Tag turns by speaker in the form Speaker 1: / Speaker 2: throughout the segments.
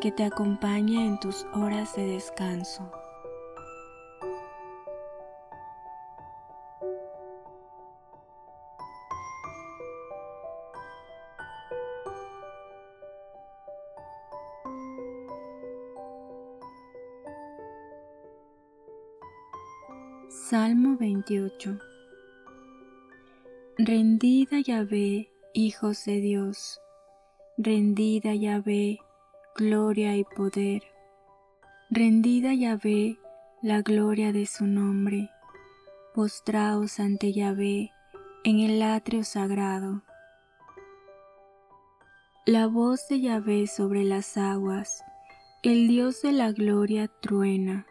Speaker 1: que te acompañe en tus horas de descanso. Salmo 28 Rendida Yahvé, hijos de Dios, rendida Yahvé, gloria y poder. Rendida Yahvé la gloria de su nombre, postraos ante Yahvé en el atrio sagrado. La voz de Yahvé sobre las aguas, el Dios de la gloria truena,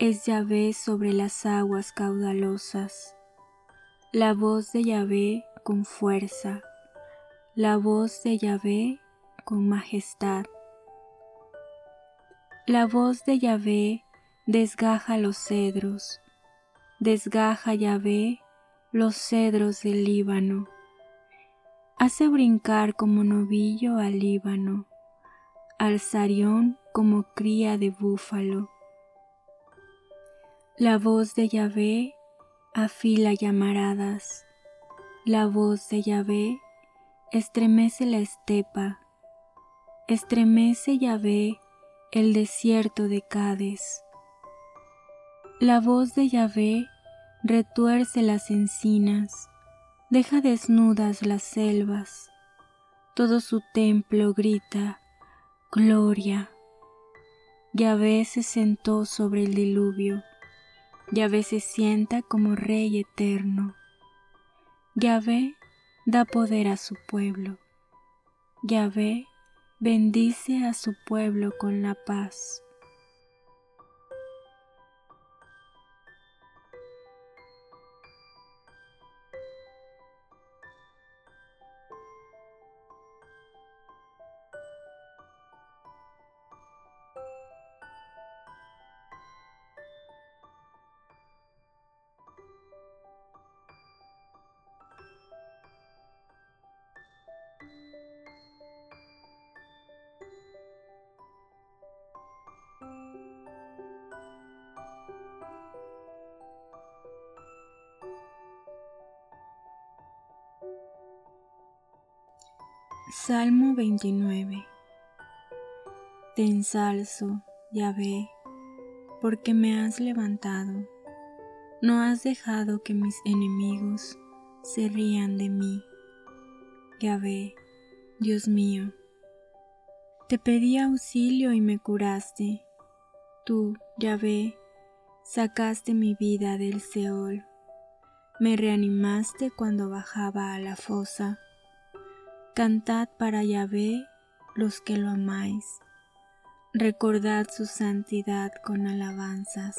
Speaker 1: es Yahvé sobre las aguas caudalosas. La voz de Yahvé con fuerza, la voz de Yahvé con majestad. La voz de Yahvé desgaja los cedros, desgaja Yahvé los cedros del Líbano, hace brincar como novillo al Líbano, al Sarión como cría de búfalo. La voz de Yahvé afila llamaradas, la voz de Yahvé estremece la estepa, estremece Yahvé el desierto de Cádiz. La voz de Yahvé retuerce las encinas, deja desnudas las selvas, todo su templo grita, Gloria. Yahvé se sentó sobre el diluvio, Yahvé se sienta como Rey eterno. Yahvé da poder a su pueblo. Yahvé bendice a su pueblo con la paz. Salmo 29 Te ensalzo, Yahvé, porque me has levantado. No has dejado que mis enemigos se rían de mí. Yahvé, Dios mío, te pedí auxilio y me curaste. Tú, Yahvé, sacaste mi vida del Seol. Me reanimaste cuando bajaba a la fosa Cantad para Yahvé los que lo amáis. Recordad su santidad con alabanzas.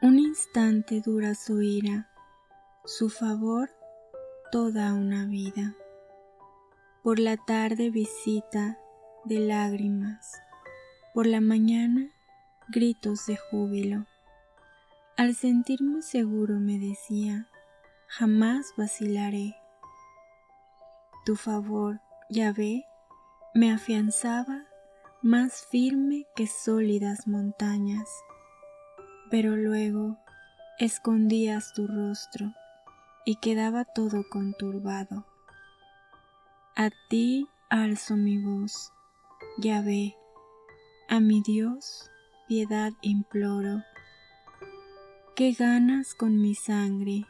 Speaker 1: Un instante dura su ira, su favor toda una vida. Por la tarde visita de lágrimas, por la mañana gritos de júbilo. Al sentirme seguro me decía, jamás vacilaré. Tu favor, Yahvé, me afianzaba más firme que sólidas montañas, pero luego escondías tu rostro y quedaba todo conturbado. A ti alzo mi voz, ve, a mi Dios piedad imploro. ¿Qué ganas con mi sangre?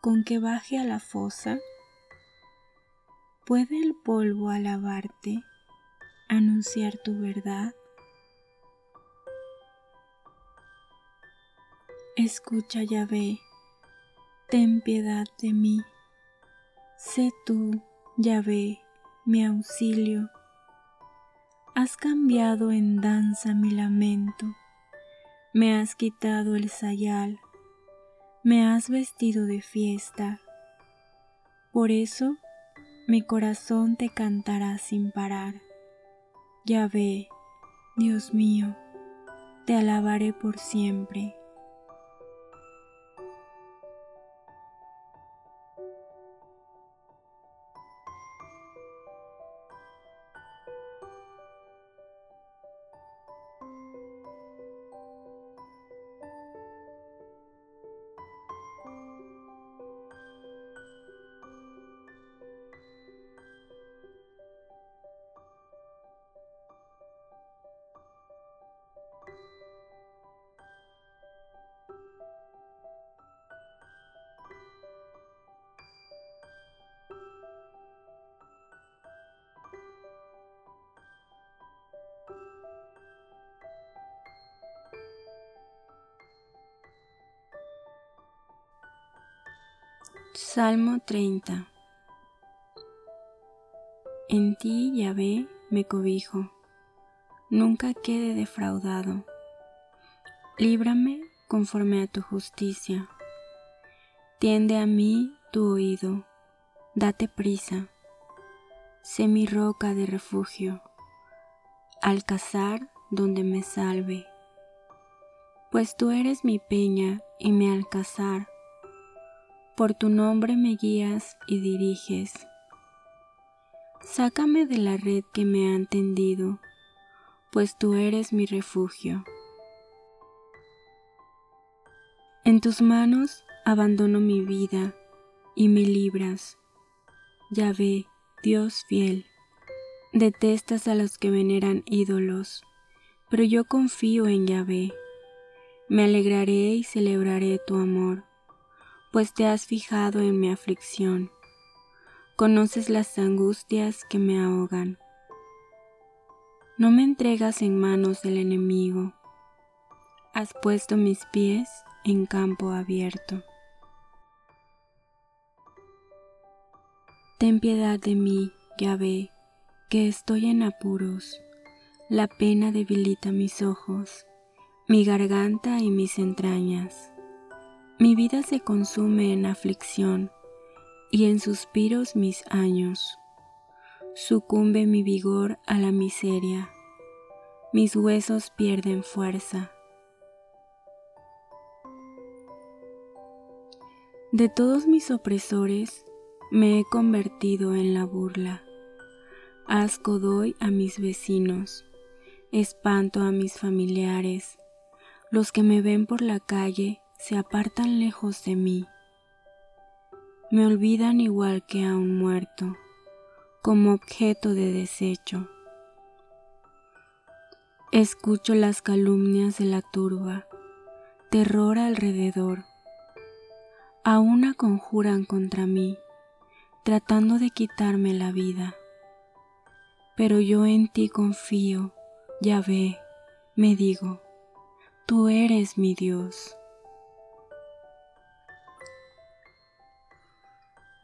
Speaker 1: ¿Con que baje a la fosa? ¿Puede el polvo alabarte, anunciar tu verdad? Escucha, Yahvé, ten piedad de mí. Sé tú, Yahvé, mi auxilio. Has cambiado en danza mi lamento, me has quitado el sayal, me has vestido de fiesta. Por eso mi corazón te cantará sin parar. Yahvé, Dios mío, te alabaré por siempre. Salmo 30 En ti, Yahvé, me cobijo, nunca quede defraudado. Líbrame conforme a tu justicia. Tiende a mí tu oído, date prisa. Sé mi roca de refugio, alcazar donde me salve. Pues tú eres mi peña y mi alcazar por tu nombre me guías y diriges. Sácame de la red que me han tendido, pues tú eres mi refugio. En tus manos abandono mi vida y me libras. Ya ve, Dios fiel, detestas a los que veneran ídolos, pero yo confío en Yahvé. Me alegraré y celebraré tu amor pues te has fijado en mi aflicción. Conoces las angustias que me ahogan. No me entregas en manos del enemigo. Has puesto mis pies en campo abierto. Ten piedad de mí, Yahvé, que estoy en apuros. La pena debilita mis ojos, mi garganta y mis entrañas. Mi vida se consume en aflicción y en suspiros mis años. Sucumbe mi vigor a la miseria, mis huesos pierden fuerza. De todos mis opresores me he convertido en la burla. Asco doy a mis vecinos, espanto a mis familiares. Los que me ven por la calle se apartan lejos de mí. Me olvidan igual que a un muerto, como objeto de desecho. Escucho las calumnias de la turba, terror alrededor. A una conjuran contra mí, tratando de quitarme la vida. Pero yo en ti confío, ya ve, me digo, tú eres mi Dios.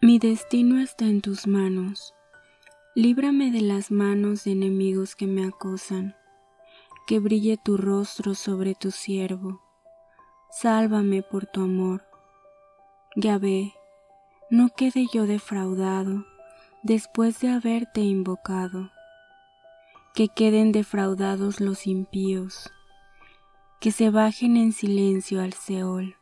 Speaker 1: Mi destino está en tus manos. Líbrame de las manos de enemigos que me acosan. Que brille tu rostro sobre tu siervo. Sálvame por tu amor. Ya ve, no quede yo defraudado después de haberte invocado. Que queden defraudados los impíos. Que se bajen en silencio al Seol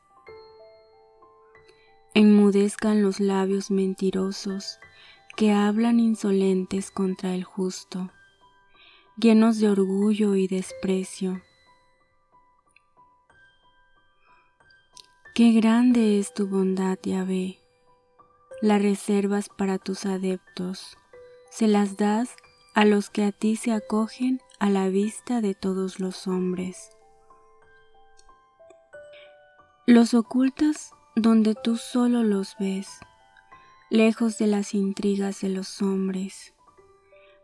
Speaker 1: enmudezcan los labios mentirosos que hablan insolentes contra el justo, llenos de orgullo y desprecio. Qué grande es tu bondad, Yahvé, la reservas para tus adeptos, se las das a los que a ti se acogen a la vista de todos los hombres. Los ocultas donde tú solo los ves, lejos de las intrigas de los hombres.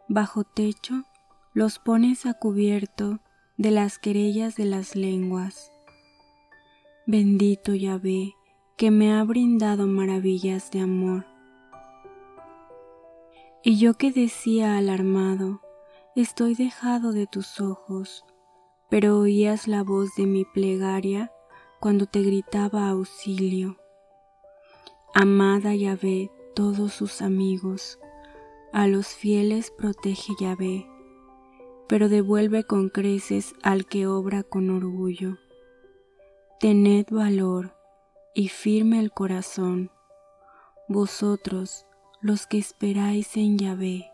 Speaker 1: Bajo techo los pones a cubierto de las querellas de las lenguas. Bendito Yahvé, que me ha brindado maravillas de amor. Y yo que decía alarmado, estoy dejado de tus ojos, pero oías la voz de mi plegaria cuando te gritaba auxilio. Amada Yahvé todos sus amigos, a los fieles protege Yahvé, pero devuelve con creces al que obra con orgullo. Tened valor y firme el corazón, vosotros los que esperáis en Yahvé.